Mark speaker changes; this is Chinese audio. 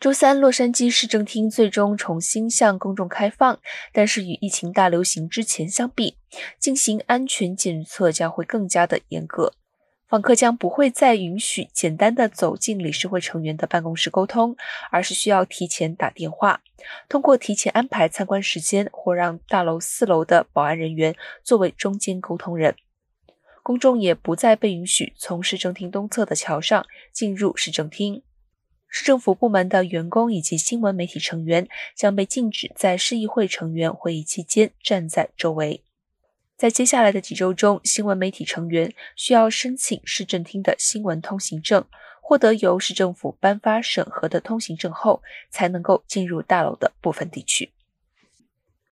Speaker 1: 周三，洛杉矶市政厅最终重新向公众开放，但是与疫情大流行之前相比，进行安全检测将会更加的严格。访客将不会再允许简单的走进理事会成员的办公室沟通，而是需要提前打电话，通过提前安排参观时间，或让大楼四楼的保安人员作为中间沟通人。公众也不再被允许从市政厅东侧的桥上进入市政厅。市政府部门的员工以及新闻媒体成员将被禁止在市议会成员会议期间站在周围。在接下来的几周中，新闻媒体成员需要申请市政厅的新闻通行证，获得由市政府颁发审核的通行证后，才能够进入大楼的部分地区。